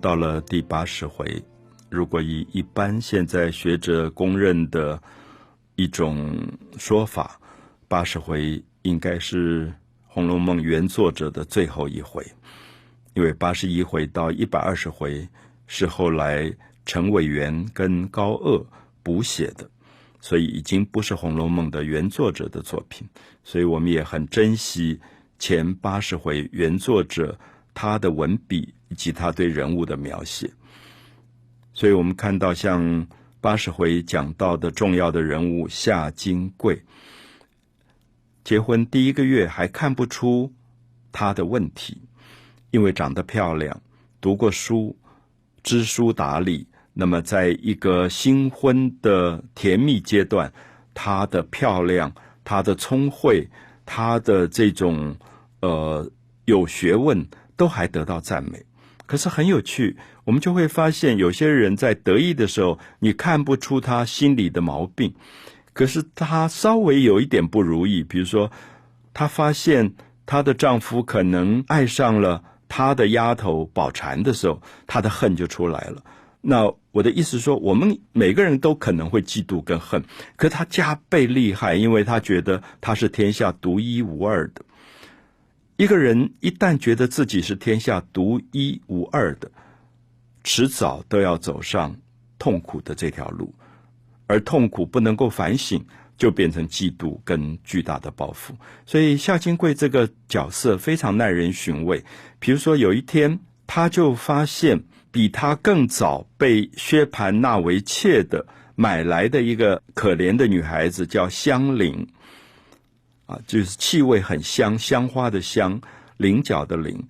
》到了第八十回，如果以一般现在学者公认的一种说法，八十回应该是《红楼梦》原作者的最后一回，因为八十一回到一百二十回是后来陈伟元跟高鹗补写的，所以已经不是《红楼梦》的原作者的作品，所以我们也很珍惜前八十回原作者他的文笔。以及他对人物的描写，所以我们看到像八十回讲到的重要的人物夏金贵，结婚第一个月还看不出他的问题，因为长得漂亮，读过书，知书达理。那么，在一个新婚的甜蜜阶段，她的漂亮，她的聪慧，她的这种呃有学问，都还得到赞美。可是很有趣，我们就会发现，有些人在得意的时候，你看不出他心里的毛病；可是他稍微有一点不如意，比如说，她发现她的丈夫可能爱上了她的丫头宝钗的时候，她的恨就出来了。那我的意思说，我们每个人都可能会嫉妒跟恨，可她加倍厉害，因为她觉得她是天下独一无二的。一个人一旦觉得自己是天下独一无二的，迟早都要走上痛苦的这条路，而痛苦不能够反省，就变成嫉妒跟巨大的报复。所以夏金贵这个角色非常耐人寻味。比如说有一天，他就发现比他更早被薛蟠纳为妾的买来的一个可怜的女孩子，叫香菱。啊，就是气味很香，香花的香，菱角的菱。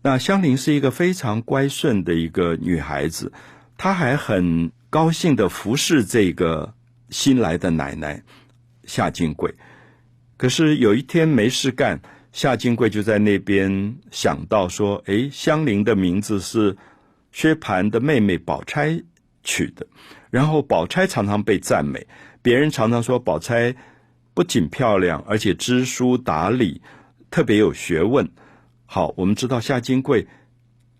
那香菱是一个非常乖顺的一个女孩子，她还很高兴的服侍这个新来的奶奶夏金桂。可是有一天没事干，夏金桂就在那边想到说：“哎，香菱的名字是薛蟠的妹妹宝钗取的，然后宝钗常常被赞美，别人常常说宝钗。”不仅漂亮，而且知书达理，特别有学问。好，我们知道夏金贵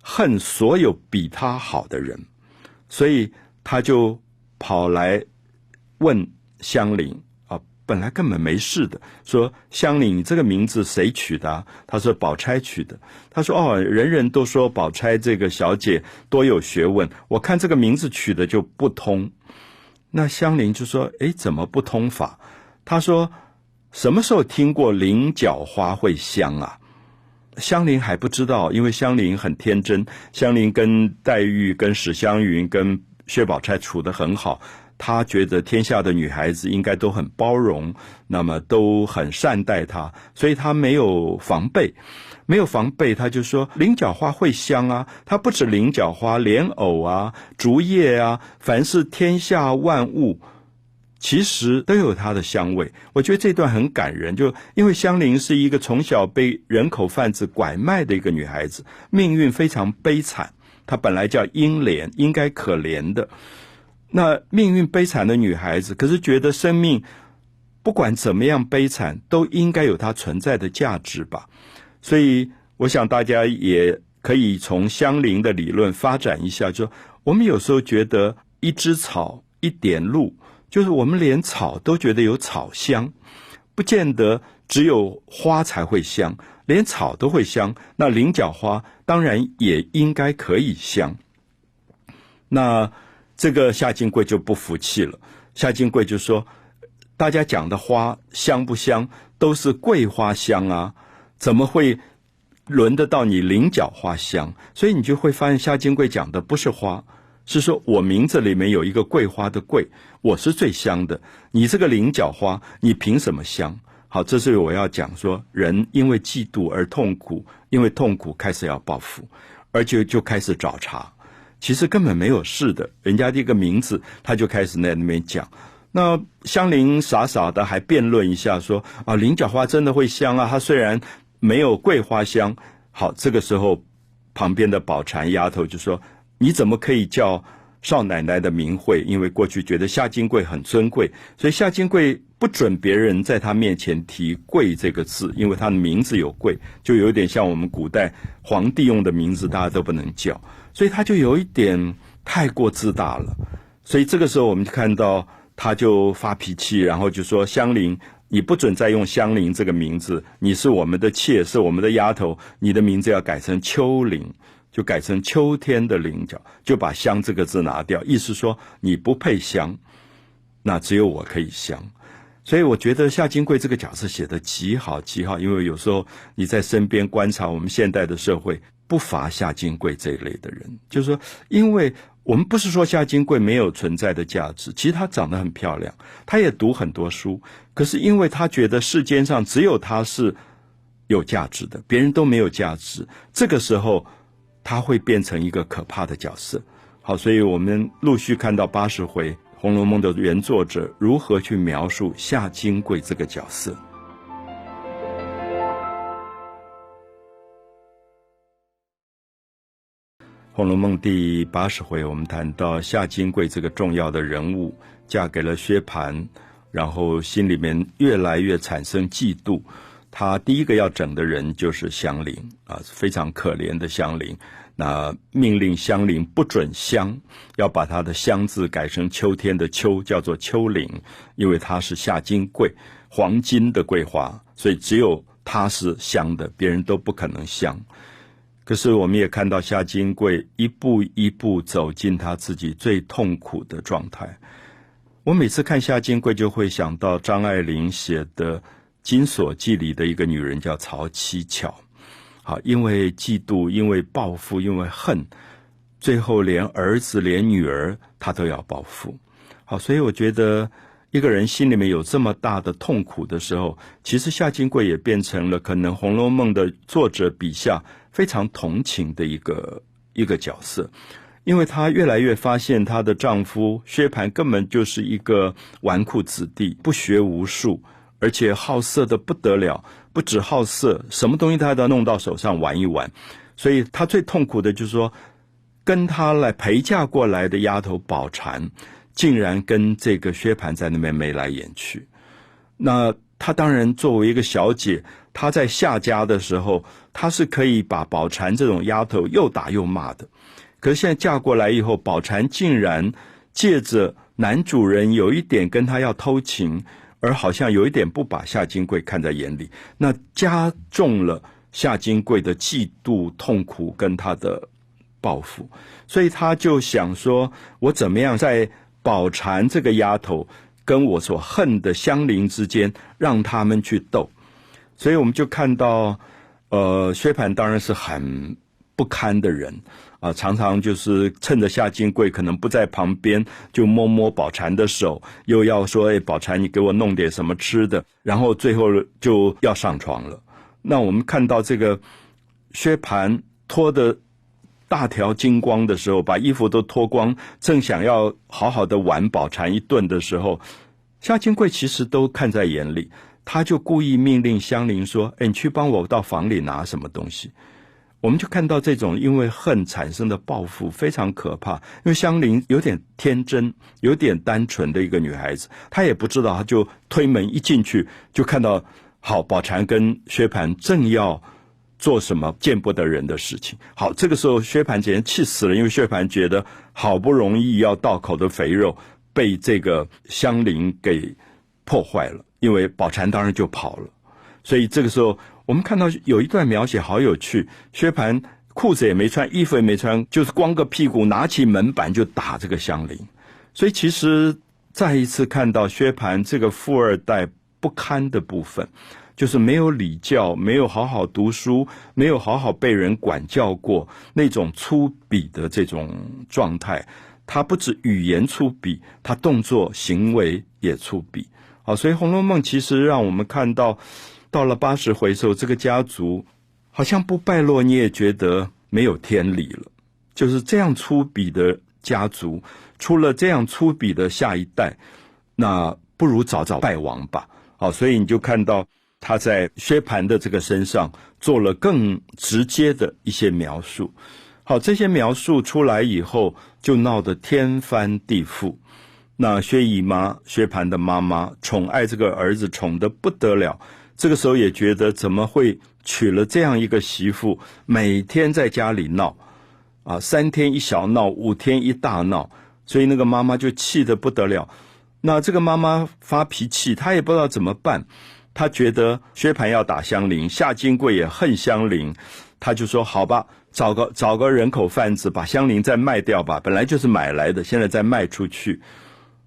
恨所有比他好的人，所以他就跑来问香菱啊，本来根本没事的，说香菱，你这个名字谁取的？他说宝钗取的。他说哦，人人都说宝钗这个小姐多有学问，我看这个名字取的就不通。那香菱就说：哎，怎么不通法？他说：“什么时候听过菱角花会香啊？”香菱还不知道，因为香菱很天真。香菱跟黛玉、跟史湘云、跟薛宝钗处得很好，她觉得天下的女孩子应该都很包容，那么都很善待她，所以她没有防备，没有防备，她就说：“菱角花会香啊！它不止菱角花，莲藕啊、竹叶啊，凡是天下万物。”其实都有它的香味，我觉得这段很感人。就因为香菱是一个从小被人口贩子拐卖的一个女孩子，命运非常悲惨。她本来叫英莲，应该可怜的。那命运悲惨的女孩子，可是觉得生命不管怎么样悲惨，都应该有它存在的价值吧。所以，我想大家也可以从香菱的理论发展一下，就我们有时候觉得一枝草、一点露。就是我们连草都觉得有草香，不见得只有花才会香，连草都会香。那菱角花当然也应该可以香。那这个夏金贵就不服气了，夏金贵就说：“大家讲的花香不香，都是桂花香啊，怎么会轮得到你菱角花香？”所以你就会发现，夏金贵讲的不是花。是说，我名字里面有一个桂花的桂，我是最香的。你这个菱角花，你凭什么香？好，这是我要讲说，人因为嫉妒而痛苦，因为痛苦开始要报复，而且就开始找茬。其实根本没有事的，人家这个名字，他就开始在那边讲。那香菱傻傻的还辩论一下，说啊，菱角花真的会香啊，它虽然没有桂花香。好，这个时候旁边的宝钗丫头就说。你怎么可以叫少奶奶的名讳？因为过去觉得夏金贵很尊贵，所以夏金贵不准别人在他面前提“贵”这个字，因为他的名字有“贵”，就有点像我们古代皇帝用的名字，大家都不能叫，所以他就有一点太过自大了。所以这个时候，我们就看到他就发脾气，然后就说：“香菱，你不准再用香菱这个名字，你是我们的妾，是我们的丫头，你的名字要改成秋菱，就改成秋天的菱角，就把香这个字拿掉，意思说你不配香，那只有我可以香。所以我觉得夏金贵这个角色写的极好极好，因为有时候你在身边观察我们现代的社会，不乏夏金贵这一类的人，就是说，因为。我们不是说夏金贵没有存在的价值，其实她长得很漂亮，她也读很多书，可是因为她觉得世间上只有她是有价值的，别人都没有价值，这个时候她会变成一个可怕的角色。好，所以我们陆续看到八十回《红楼梦》的原作者如何去描述夏金桂这个角色。《红楼梦》第八十回，我们谈到夏金桂这个重要的人物嫁给了薛蟠，然后心里面越来越产生嫉妒。他第一个要整的人就是香菱啊，非常可怜的香菱。那命令香菱不准香，要把他的“香”字改成秋天的“秋”，叫做秋菱，因为他是夏金桂，黄金的桂花，所以只有他是香的，别人都不可能香。可是，我们也看到夏金桂一步一步走进他自己最痛苦的状态。我每次看夏金桂，就会想到张爱玲写的《金锁记》里的一个女人，叫曹七巧。好，因为嫉妒，因为报复，因为恨，最后连儿子、连女儿，她都要报复。好，所以我觉得，一个人心里面有这么大的痛苦的时候，其实夏金贵也变成了可能《红楼梦》的作者笔下。非常同情的一个一个角色，因为她越来越发现她的丈夫薛蟠根本就是一个纨绔子弟，不学无术，而且好色的不得了，不止好色，什么东西他都要弄到手上玩一玩。所以他最痛苦的就是说，跟他来陪嫁过来的丫头宝钗，竟然跟这个薛蟠在那边眉来眼去。那她当然作为一个小姐。她在下家的时候，她是可以把宝钗这种丫头又打又骂的。可是现在嫁过来以后，宝钗竟然借着男主人有一点跟她要偷情，而好像有一点不把夏金贵看在眼里，那加重了夏金贵的嫉妒、痛苦跟他的报复。所以他就想说：我怎么样在宝钗这个丫头跟我所恨的香菱之间，让他们去斗。所以我们就看到，呃，薛蟠当然是很不堪的人啊，常常就是趁着夏金贵可能不在旁边，就摸摸宝钗的手，又要说：“哎，宝钗，你给我弄点什么吃的。”然后最后就要上床了。那我们看到这个薛蟠脱的大条金光的时候，把衣服都脱光，正想要好好的玩宝钗一顿的时候，夏金贵其实都看在眼里。他就故意命令香菱说：“哎，你去帮我到房里拿什么东西。”我们就看到这种因为恨产生的报复非常可怕。因为香菱有点天真、有点单纯的一个女孩子，她也不知道，她就推门一进去，就看到好宝钗跟薛蟠正要做什么见不得人的事情。好，这个时候薛蟠简直气死了，因为薛蟠觉得好不容易要到口的肥肉被这个香菱给破坏了。因为宝钗当然就跑了，所以这个时候我们看到有一段描写好有趣。薛蟠裤子也没穿，衣服也没穿，就是光个屁股，拿起门板就打这个香菱。所以其实再一次看到薛蟠这个富二代不堪的部分，就是没有礼教，没有好好读书，没有好好被人管教过，那种粗鄙的这种状态。他不止语言粗鄙，他动作行为也粗鄙。好，所以《红楼梦》其实让我们看到，到了八十回时候，这个家族好像不败落，你也觉得没有天理了。就是这样粗鄙的家族，出了这样粗鄙的下一代，那不如早早败亡吧。好，所以你就看到他在薛蟠的这个身上做了更直接的一些描述。好，这些描述出来以后，就闹得天翻地覆。那薛姨妈、薛蟠的妈妈宠爱这个儿子，宠得不得了。这个时候也觉得怎么会娶了这样一个媳妇，每天在家里闹，啊，三天一小闹，五天一大闹，所以那个妈妈就气得不得了。那这个妈妈发脾气，她也不知道怎么办。她觉得薛蟠要打香菱，夏金贵也恨香菱，她就说：“好吧，找个找个人口贩子，把香菱再卖掉吧。本来就是买来的，现在再卖出去。”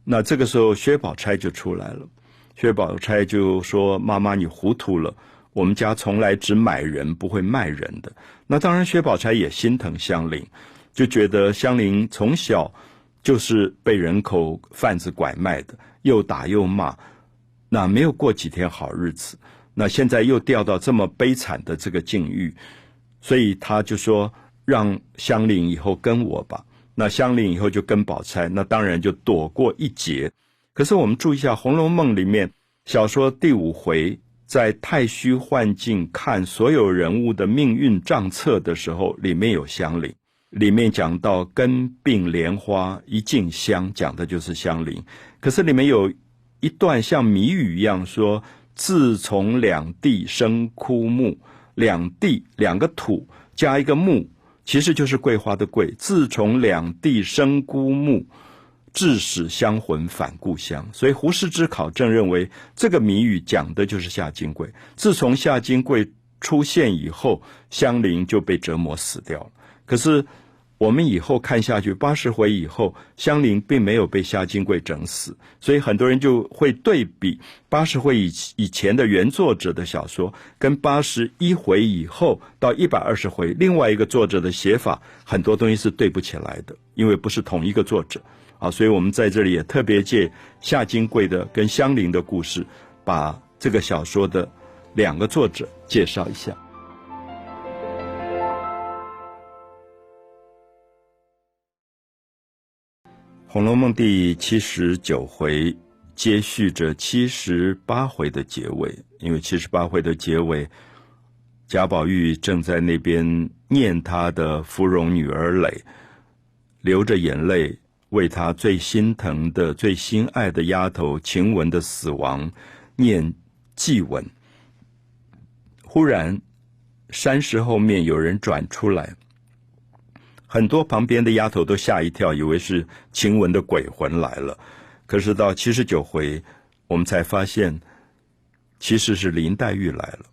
那这个时候，薛宝钗就出来了。薛宝钗就说：“妈妈，你糊涂了。我们家从来只买人，不会卖人的。”那当然，薛宝钗也心疼香菱，就觉得香菱从小就是被人口贩子拐卖的，又打又骂，那没有过几天好日子。那现在又掉到这么悲惨的这个境遇，所以他就说：“让香菱以后跟我吧。”那香菱以后就跟宝钗，那当然就躲过一劫。可是我们注意一下，《红楼梦》里面小说第五回，在太虚幻境看所有人物的命运账册的时候，里面有香菱，里面讲到根并莲花一径香，讲的就是香菱。可是里面有一段像谜语一样说：“自从两地生枯木，两地两个土加一个木。”其实就是桂花的桂。自从两地生孤木，致使香魂返故乡。所以胡适之考证认为，这个谜语讲的就是夏金桂。自从夏金桂出现以后，香菱就被折磨死掉了。可是。我们以后看下去，八十回以后，香菱并没有被夏金贵整死，所以很多人就会对比八十回以以前的原作者的小说，跟八十一回以后到一百二十回另外一个作者的写法，很多东西是对不起来的，因为不是同一个作者啊。所以我们在这里也特别借夏金贵的跟香菱的故事，把这个小说的两个作者介绍一下。《红楼梦》第七十九回接续着七十八回的结尾，因为七十八回的结尾，贾宝玉正在那边念他的芙蓉女儿蕾，流着眼泪为他最心疼的、最心爱的丫头晴雯的死亡念祭文。忽然，山石后面有人转出来。很多旁边的丫头都吓一跳，以为是晴雯的鬼魂来了。可是到七十九回，我们才发现，其实是林黛玉来了。《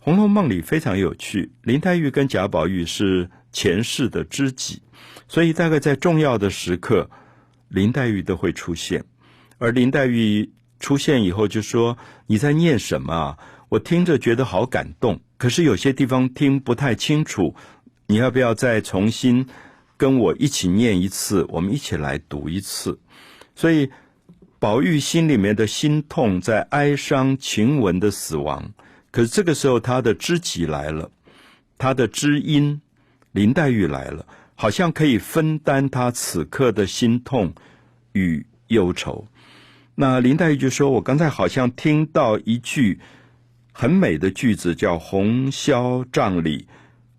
红楼梦》里非常有趣，林黛玉跟贾宝玉是前世的知己，所以大概在重要的时刻，林黛玉都会出现。而林黛玉出现以后，就说：“你在念什么啊？我听着觉得好感动，可是有些地方听不太清楚。”你要不要再重新跟我一起念一次？我们一起来读一次。所以，宝玉心里面的心痛在哀伤晴雯的死亡。可是这个时候，他的知己来了，他的知音林黛玉来了，好像可以分担他此刻的心痛与忧愁。那林黛玉就说：“我刚才好像听到一句很美的句子，叫‘红绡帐里’。”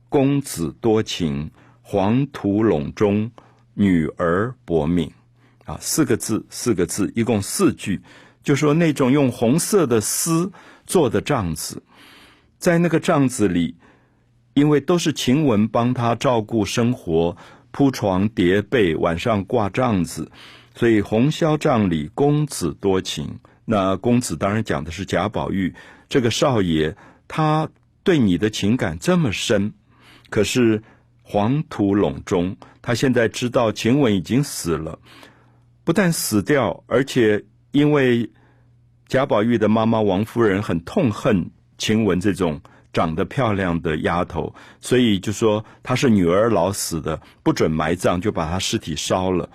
公子多情，黄土陇中，女儿薄命。啊，四个字，四个字，一共四句，就说那种用红色的丝做的帐子，在那个帐子里，因为都是晴雯帮他照顾生活，铺床叠被，晚上挂帐子，所以红绡帐里公子多情。那公子当然讲的是贾宝玉这个少爷，他对你的情感这么深。可是黄土陇中，他现在知道晴雯已经死了，不但死掉，而且因为贾宝玉的妈妈王夫人很痛恨晴雯这种长得漂亮的丫头，所以就说她是女儿老死的，不准埋葬，就把她尸体烧了。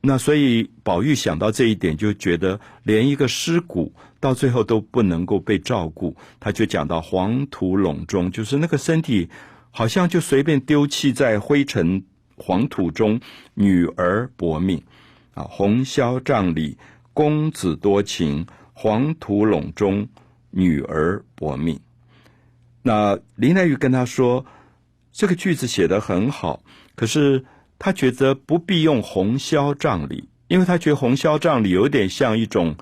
那所以宝玉想到这一点，就觉得连一个尸骨到最后都不能够被照顾，他就讲到黄土陇中，就是那个身体。好像就随便丢弃在灰尘黄土中，女儿薄命啊！红绡帐里公子多情，黄土陇中女儿薄命。那林黛玉跟他说，这个句子写得很好，可是他觉得不必用红绡帐里，因为他觉得红绡帐里有点像一种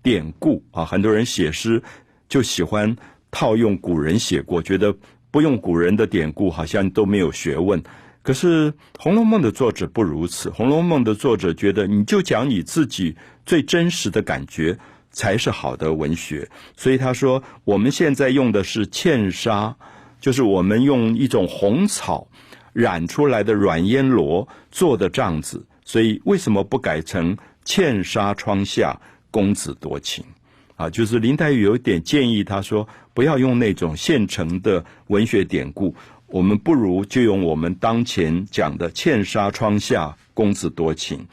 典故啊，很多人写诗就喜欢套用古人写过，觉得不用古人的典故好像都没有学问。可是《红楼梦》的作者不如此，《红楼梦》的作者觉得你就讲你自己最真实的感觉才是好的文学，所以他说我们现在用的是茜纱，就是我们用一种红草染出来的软烟罗做的帐子。所以为什么不改成“茜纱窗下公子多情”？啊，就是林黛玉有一点建议，他说不要用那种现成的文学典故，我们不如就用我们当前讲的“茜纱窗下公子多情”。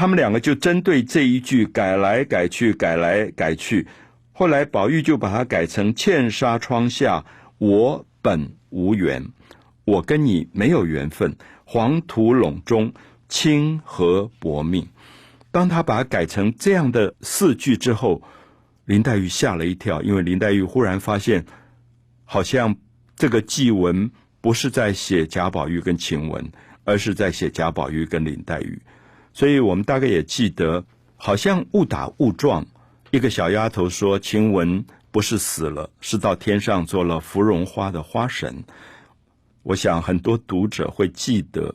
他们两个就针对这一句改来改去，改来改去。后来宝玉就把它改成“茜纱窗下我本无缘”，我跟你没有缘分，黄土陇中。清河薄命，当他把它改成这样的四句之后，林黛玉吓了一跳，因为林黛玉忽然发现，好像这个祭文不是在写贾宝玉跟晴雯，而是在写贾宝玉跟林黛玉。所以我们大概也记得，好像误打误撞，一个小丫头说晴雯不是死了，是到天上做了芙蓉花的花神。我想很多读者会记得。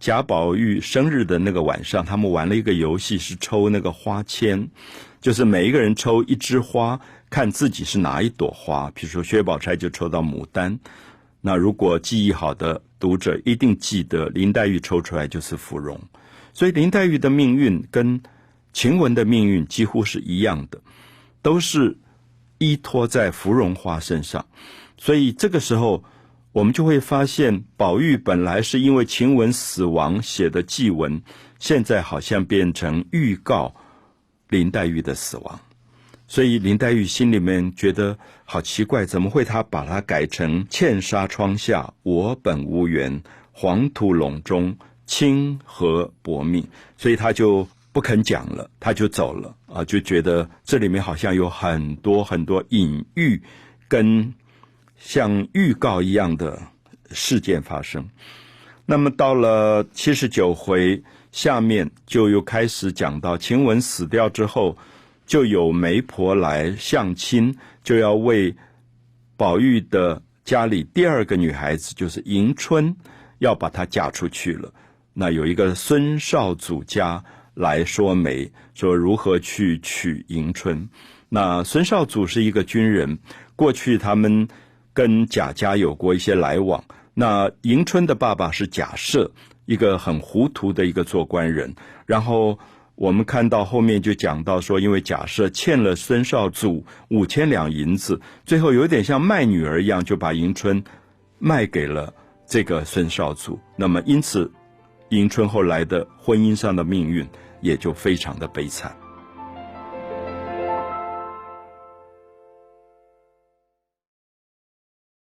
贾宝玉生日的那个晚上，他们玩了一个游戏，是抽那个花签，就是每一个人抽一枝花，看自己是哪一朵花。比如说薛宝钗就抽到牡丹，那如果记忆好的读者一定记得林黛玉抽出来就是芙蓉，所以林黛玉的命运跟晴雯的命运几乎是一样的，都是依托在芙蓉花身上，所以这个时候。我们就会发现，宝玉本来是因为晴雯死亡写的祭文，现在好像变成预告林黛玉的死亡，所以林黛玉心里面觉得好奇怪，怎么会他把它改成“茜纱窗下我本无缘，黄土陇中清和薄命”，所以他就不肯讲了，他就走了啊，就觉得这里面好像有很多很多隐喻跟。像预告一样的事件发生，那么到了七十九回下面，就又开始讲到晴雯死掉之后，就有媒婆来相亲，就要为宝玉的家里第二个女孩子，就是迎春，要把她嫁出去了。那有一个孙少祖家来说媒，说如何去娶迎春。那孙少祖是一个军人，过去他们。跟贾家有过一些来往。那迎春的爸爸是贾赦，一个很糊涂的一个做官人。然后我们看到后面就讲到说，因为贾赦欠了孙少祖五千两银子，最后有点像卖女儿一样，就把迎春卖给了这个孙少祖。那么因此，迎春后来的婚姻上的命运也就非常的悲惨。